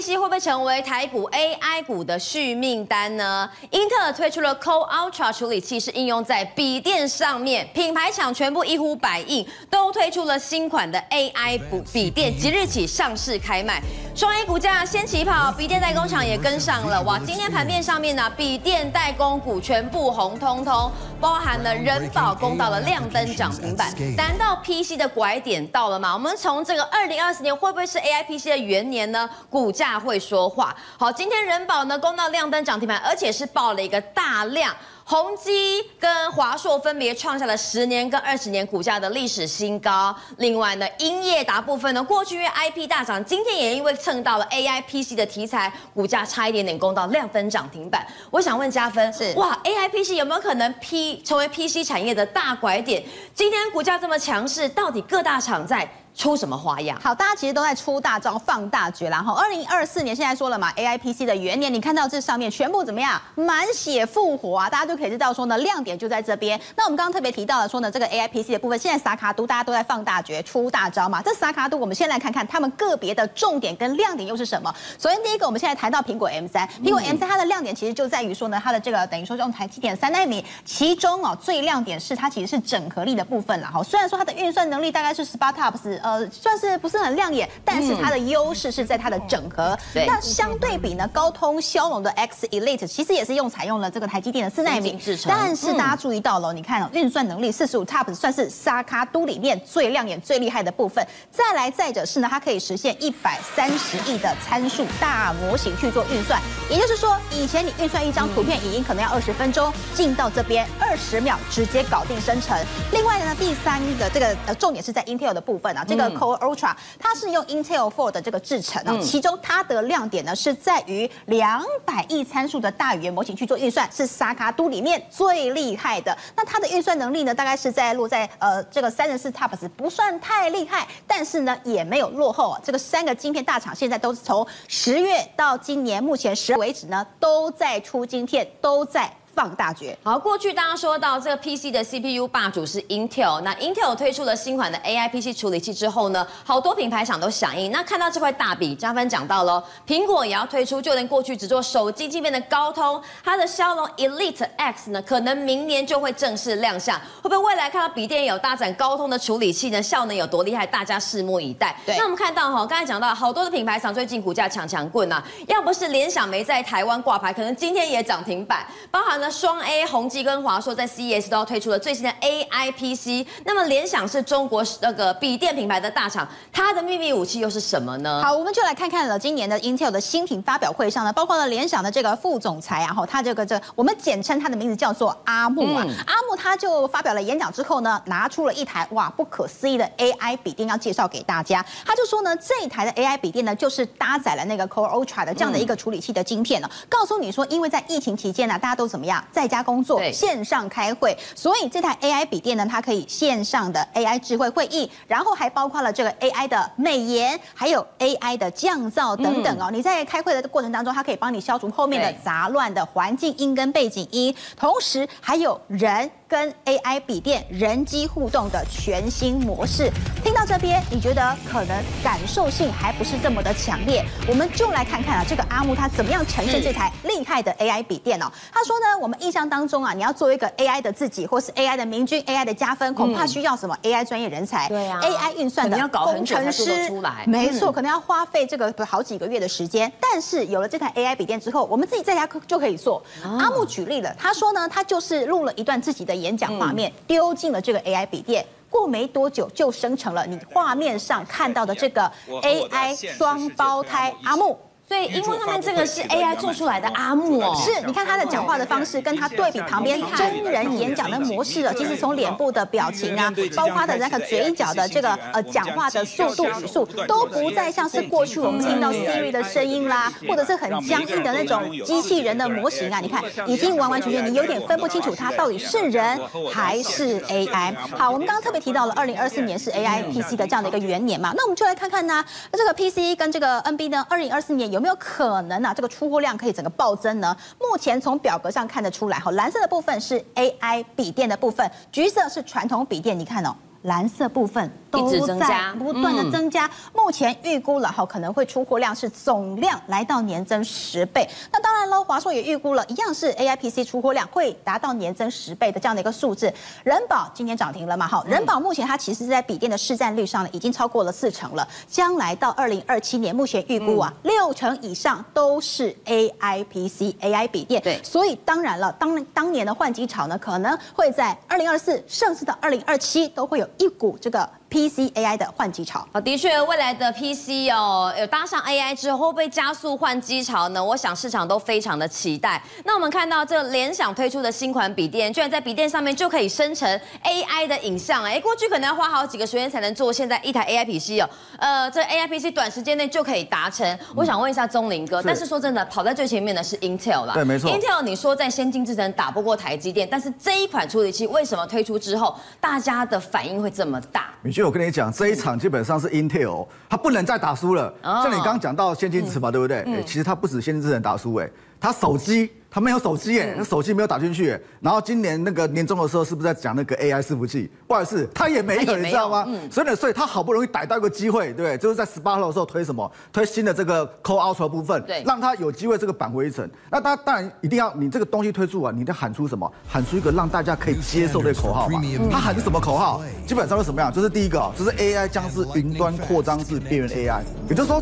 PC 会不会成为台股 AI 股的续命单呢？英特尔推出了 Core Ultra 处理器，是应用在笔电上面，品牌厂全部一呼百应，都推出了新款的 AI 笔笔电，即日起上市开卖。双 A 股价先起跑，笔电代工厂也跟上了。哇，今天盘面上面呢，笔电代工股全部红通通，包含了人保攻到的亮灯涨停板。难道 PC 的拐点到了吗？我们从这个二零二四年会不会是 AI PC 的元年呢？股价会说话。好，今天人保呢攻到亮灯涨停板，而且是爆了一个大量。宏基跟华硕分别创下了十年跟二十年股价的历史新高。另外呢，英业达部分呢，过去因为 IP 大涨，今天也因为蹭到了 AI PC 的题材，股价差一点点攻到亮灯涨停板。我想问加分，是哇，AI PC 有没有可能 P 成为 PC 产业的大拐点？今天股价这么强势，到底各大厂在？出什么花样？好，大家其实都在出大招、放大绝，然后二零二四年现在说了嘛，A I P C 的元年，你看到这上面全部怎么样？满血复活啊！大家就可以知道说呢，亮点就在这边。那我们刚刚特别提到了说呢，这个 A I P C 的部分，现在萨卡都大家都在放大绝、出大招嘛。这萨卡都，我们先来看看他们个别的重点跟亮点又是什么。首先第一个，我们现在谈到苹果 M 三，苹果 M 三它的亮点其实就在于说呢，它的这个等于说用台积电三纳米，其中哦最亮点是它其实是整合力的部分了哈。虽然说它的运算能力大概是十八 TOPS，呃，算是不是很亮眼，但是它的优势是在它的整合。嗯、那相对比呢，高通骁龙的 X Elite 其实也是用采用了这个台积电的四纳米制程，但是大家注意到了，嗯、你看运算能力四十五 TOPS 算是沙卡都里面最亮眼、最厉害的部分。再来再者是呢，它可以实现一百三十亿的参数大模型去做运算，也就是说，以前你运算一张图片影音可能要二十分钟，进到这边二十秒直接搞定生成。另外呢，第三个这个呃重点是在 Intel 的部分啊，这个 Core Ultra。它是用 Intel 4的这个制成啊，其中它的亮点呢是在于两百亿参数的大语言模型去做运算，是萨卡都里面最厉害的。那它的运算能力呢，大概是在落在呃这个三十四 TOPS，不算太厉害，但是呢也没有落后啊。这个三个晶片大厂现在都是从十月到今年目前十为止呢，都在出晶片，都在。放大决。好，过去大家说到这个 PC 的 CPU 霸主是 Intel，那 Intel 推出了新款的 AI PC 处理器之后呢，好多品牌厂都响应。那看到这块大饼，嘉芬讲到了，苹果也要推出，就连过去只做手机晶片的高通，它的骁龙 Elite X 呢，可能明年就会正式亮相。会不会未来看到笔电有搭载高通的处理器呢？效能有多厉害？大家拭目以待。对，那我们看到哈，刚才讲到好多的品牌厂最近股价强强棍啊，要不是联想没在台湾挂牌，可能今天也涨停板，包含。那双 A 宏基跟华硕在 CES 都要推出了最新的 AI PC，那么联想是中国那个笔电品牌的大厂，它的秘密武器又是什么呢？好，我们就来看看了今年的 Intel 的新品发表会上呢，包括了联想的这个副总裁啊，哈，他这个这、我们简称他的名字叫做阿木啊，嗯、阿木他就发表了演讲之后呢，拿出了一台哇不可思议的 AI 笔电要介绍给大家，他就说呢，这一台的 AI 笔电呢，就是搭载了那个 Core Ultra 的这样的一个处理器的晶片呢，嗯、告诉你说，因为在疫情期间呢，大家都怎么样？在家工作，线上开会，所以这台 AI 笔电呢，它可以线上的 AI 智慧会议，然后还包括了这个 AI 的美颜，还有 AI 的降噪等等哦。你在开会的过程当中，它可以帮你消除后面的杂乱的环境音跟背景音，同时还有人。跟 AI 笔电人机互动的全新模式，听到这边，你觉得可能感受性还不是这么的强烈？我们就来看看啊，这个阿木他怎么样呈现这台厉害的 AI 笔电哦。他说呢，我们印象当中啊，你要做一个 AI 的自己，或是 AI 的明君、AI 的加分，恐怕需要什么 AI 专业人才，对啊，AI 运算的工程师，没错，可能要花费这个好几个月的时间。但是有了这台 AI 笔电之后，我们自己在家就可以做。阿木举例了，他说呢，他就是录了一段自己的。演讲画面丢进了这个 AI 笔电，过没多久就生成了你画面上看到的这个 AI 双胞胎阿木。对，因为他们这个是 AI 做出来的阿木哦，是，你看他的讲话的方式，跟他对比旁边真人演讲的模式了。其实从脸部的表情啊，包括他的那个嘴角的这个呃讲话的速度语速，都不再像是过去我们听到 Siri 的声音啦，或者是很僵硬的那种机器人的模型啊。你看，已经完完全全，你有点分不清楚它到底是人还是 AI。好，我们刚刚特别提到了二零二四年是 AI PC 的这样的一个元年嘛，那我们就来看看呢，那这个 PC 跟这个 NB 呢，二零二四年有。有没有可能啊？这个出货量可以整个暴增呢？目前从表格上看得出来，哈，蓝色的部分是 AI 笔电的部分，橘色是传统笔电。你看哦。蓝色部分都在不断的增加。目前预估了哈，可能会出货量是总量来到年增十倍。那当然喽，华硕也预估了一样是 AI PC 出货量会达到年增十倍的这样的一个数字。人保今天涨停了嘛？哈，人保目前它其实是在笔电的市占率上呢，已经超过了四成了。将来到二零二七年，目前预估啊，六成以上都是 AI PC、AI 笔电。对，所以当然了，当当年的换机潮呢，可能会在二零二四，甚至到二零二七都会有一股这个。PC AI 的换机潮啊，的确，未来的 PC 哦，有搭上 AI 之后，会不会加速换机潮呢？我想市场都非常的期待。那我们看到这联想推出的新款笔电，居然在笔电上面就可以生成 AI 的影像，哎，过去可能要花好几个时间才能做，现在一台 AI PC 哦，呃，这 AI PC 短时间内就可以达成。我想问一下钟林哥，但是说真的，跑在最前面的是 Intel 啦，对，没错。Intel 你说在先进制程打不过台积电，但是这一款处理器为什么推出之后，大家的反应会这么大？我跟你讲，这一场基本上是 Intel，他不能再打输了。像你刚刚讲到先进制程嘛，对不对？其实他不止先进制程打输，哎，它手机。他没有手机耶，那手机没有打进去。然后今年那个年终的时候，是不是在讲那个 AI 伺服器？不好意思，他也没有，你知道吗？所以呢，所以他好不容易逮到一个机会，对不对？就是在十八号的时候推什么？推新的这个 Core Ultra 部分，对，让他有机会这个扳回一城。那他当然一定要你这个东西推出啊，你得喊出什么？喊出一个让大家可以接受的口号嘛。他喊的什么口号？基本上是什么样？就是第一个，就是 AI 将是云端扩张至边缘 AI，也就是说。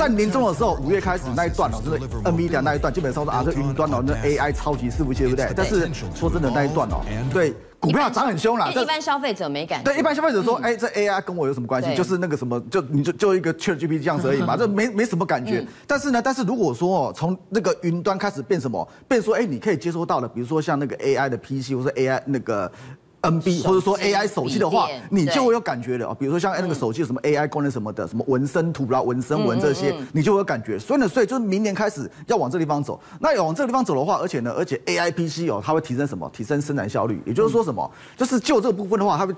在年终的时候，五月开始那一段哦，就是 NVIDIA 那一段，基本上是啊，这云端哦，那 AI 超级伺服器，对不对？但是说真的，那一段哦，对，股票涨很凶啦。一般消费者没感觉。对，一般消费者说，哎，这 AI 跟我有什么关系？就是那个什么，就你就就一个 ChatGPT 这样子而已嘛，这没没什么感觉。但是呢，但是如果说哦，从那个云端开始变什么，变说，哎，你可以接收到了，比如说像那个 AI 的 PC 或者 AI 那个。NB 或者说 AI 手机的话，你就会有感觉的哦。比如说像那个手机有什么 AI 功能什么的，什么纹身图啦、纹身纹这些，你就会有感觉。所以呢，所以就是明年开始要往这地方走。那要往这个地方走的话，而且呢，而且 AI PC 哦，它会提升什么？提升生产效率。也就是说什么？就是就这个部分的话，它会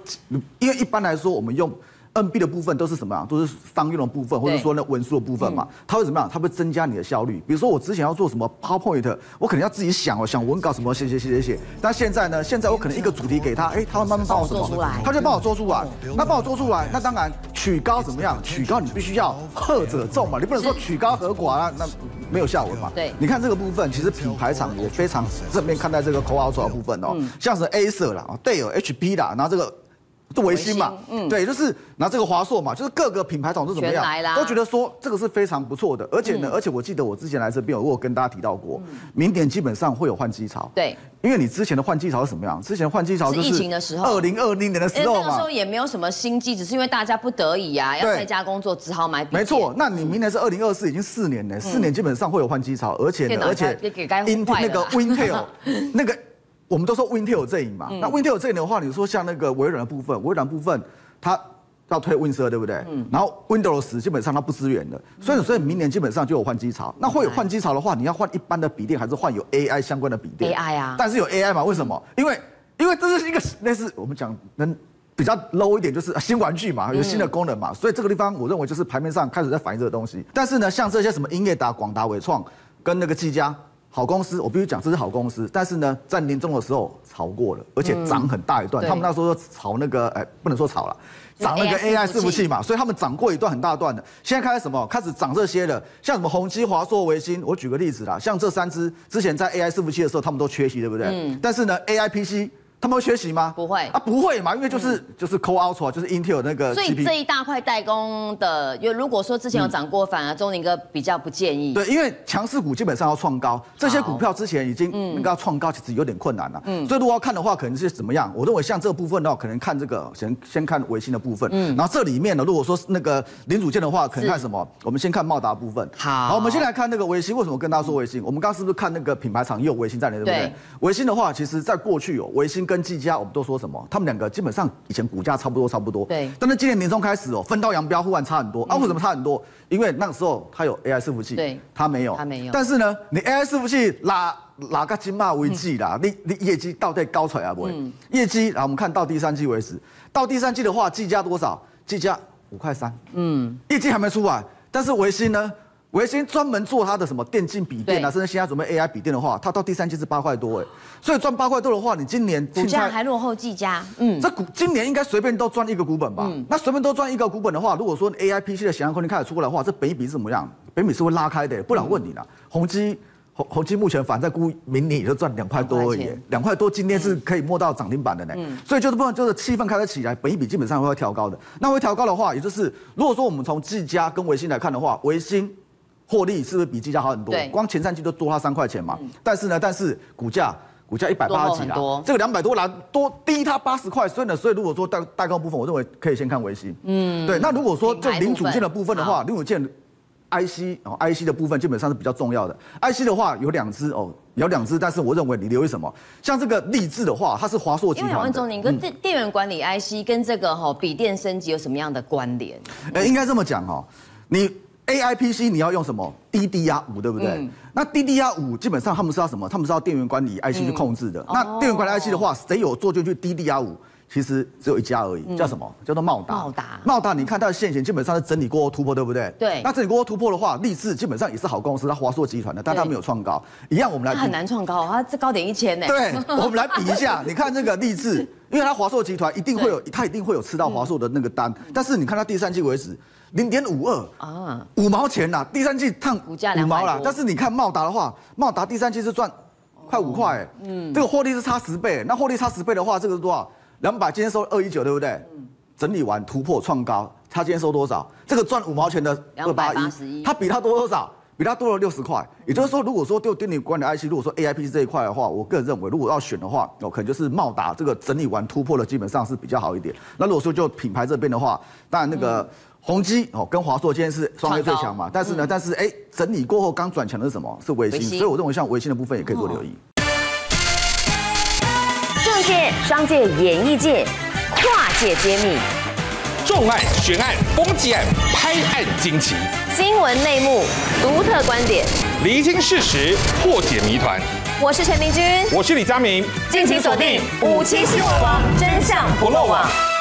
因为一般来说我们用。NB 的部分都是什么啊？都是商用的部分，或者说那文书的部分嘛。它会怎么样？它会增加你的效率。比如说我之前要做什么 PowerPoint，我可能要自己想哦，想文稿什么写写写写写。但现在呢？现在我可能一个主题给他，哎，他会慢慢帮我什么？他就帮我做出来。那帮我做出来，那当然曲高怎么样？曲高你必须要和者众嘛，你不能说曲高和寡啊，那没有下文嘛。对，你看这个部分，其实品牌厂也非常正面看待这个 Core Ultra 的部分哦，像是 Acer 啦、Dell、HP 啦，然后这个。是微星嘛？嗯，对，就是拿这个华硕嘛，就是各个品牌厂都怎么样，都觉得说这个是非常不错的。而且呢，而且我记得我之前来这边，我有跟大家提到过，明年基本上会有换机潮。对，因为你之前的换机潮是什么样？之前换机潮就是疫情的时候，二零二零年的时候嘛。那个时候也没有什么新机，只是因为大家不得已啊，要在家工作，只好买。没错，那你明年是二零二四，已经四年了，四年基本上会有换机潮，而且而且 Intel 那个 Intel 那个。我们都说 Wintel 阵营嘛，嗯、那 Intel 阵营的话，你说像那个微软的部分，微软部分它要推 Win 十二，对不对？嗯。然后 Windows 基本上它不支援的，所以所以明年基本上就有换机潮。那会有换机潮的话，你要换一般的笔电，还是换有 AI 相关的笔电？AI 啊。但是有 AI 嘛？为什么？因为因为这是一个类似我们讲能比较 low 一点，就是新玩具嘛，有新的功能嘛。所以这个地方我认为就是盘面上开始在反映这个东西。但是呢，像这些什么英业达、广达、伟创跟那个技嘉。好公司，我必须讲这是好公司，但是呢，在年终的时候炒过了，而且涨很大一段。嗯、他们那时候炒那个，哎，不能说炒了，涨那个 AI 伺服器嘛，所以他们涨过一段很大段的。现在开始什么？开始涨这些了，像什么宏基、华硕、维星。我举个例子啦，像这三只之前在 AI 伺服器的时候，他们都缺席，对不对？嗯。但是呢，AI PC。他们会学习吗？不会啊，不会嘛，因为就是、嗯、就是 Core Ultra，就是 Intel 那个。所以这一大块代工的，因为如果说之前有涨过，反而钟宁哥比较不建议。对，因为强势股基本上要创高，这些股票之前已经那个要创高，其实有点困难了。嗯。所以如果要看的话，可能是怎么样？我认为像这个部分的话，可能看这个先先看维新的部分。嗯。然后这里面呢，如果说是那个零组件的话，可能看什么？我们先看茂达部分。好。好，我们先来看那个维新。为什么跟大家说维新？我们刚刚是不是看那个品牌厂也有微星在内，对不对？维新的话，其实在过去有微星跟技嘉，我们都说。什么？他们两个基本上以前股价差不多，差不多。对。但是今年年中开始哦，分道扬镳，忽然差很多。啊，为什么差很多？因为那个时候他有 AI 伺服器，对，他没有，他没有。但是呢，你 AI 伺服器哪哪个金马为绩啦？你你业绩到底高出来不会？业绩，来我们看到第三季为止，到第三季的话，技嘉多少？技嘉五块三。嗯。业绩还没出来，但是维新呢？微星专门做它的什么电竞笔电啊，甚至现在准备 AI 笔电的话，它到第三季是八块多哎，所以赚八块多的话，你今年股价还落后技嘉，嗯，这股今年应该随便都赚一个股本吧？嗯，那随便都赚一个股本的话，如果说 AI PC 的想象空间开始出来的话，这本益比是怎么样？本益比是会拉开的，不然问你了，宏基。宏宏基目前反正估明年也就赚两块多而已，两块多今天是可以摸到涨停板的呢，嗯、所以就是不能就是气氛开始起来，本一比基本上会调高的。那会调高的话，也就是如果说我们从技嘉跟微星来看的话，微星获利是不是比技嘉好很多？对光前三季都多它三块钱嘛。嗯、但是呢，但是股价股价一百八十几啦，这个两百多啦多低它八十块，所以呢，所以如果说代代工部分，我认为可以先看维 C。嗯，对。那如果说就零组件的部分的话，零组件。IC 哦，IC 的部分基本上是比较重要的。IC 的话有两只哦，有两只，但是我认为你留意什么？像这个立志的话，它是华硕集团。因为问钟宁，跟电电源管理 IC 跟这个哈笔电升级有什么样的关联？哎，应该这么讲哈，你 AI PC 你要用什么？DDR 五对不对？嗯、那 DDR 五基本上他们是要什么？他们是要电源管理 IC 去控制的。嗯、那电源管理 IC 的话，谁有做就去 DDR 五？其实只有一家而已，叫什么？叫做茂达。茂达，茂达，你看它的线型基本上是整理过后突破，对不对？对。那整理过后突破的话，立志基本上也是好公司，它华硕集团的，但它没有创高。一样，我们来。很难创高，它这高点一千呢。对，我们来比一下，你看这个立志，因为它华硕集团一定会有，它一定会有吃到华硕的那个单。但是你看它第三季为止，零点五二啊，五毛钱呐，第三季烫五毛啦。但是你看茂达的话，茂达第三季是赚快五块，嗯，这个获利是差十倍。那获利差十倍的话，这个是多少？两百，今天收二一九，对不对？嗯。整理完突破创高，他今天收多少？这个赚五毛钱的二八一，他比他多多少？比他多了六十块。也就是说，如果说就电力管理 IC，如果说 AIP 这一块的话，我个人认为，如果要选的话，哦，可能就是茂达这个整理完突破了基本上是比较好一点。那如果说就品牌这边的话，当然那个宏基哦跟华硕今天是双黑最强嘛。但是呢，但是哎，整理过后刚转强的是什么？是微星。所以我认为像微星的部分也可以做留意。界、商界、演艺界，跨界揭秘，重案、悬案、攻击案、拍案惊奇，新闻内幕、独特观点，厘清事实，破解谜团。我是陈明君，我是李佳明，敬请锁定《五七新闻网》，真相不漏网。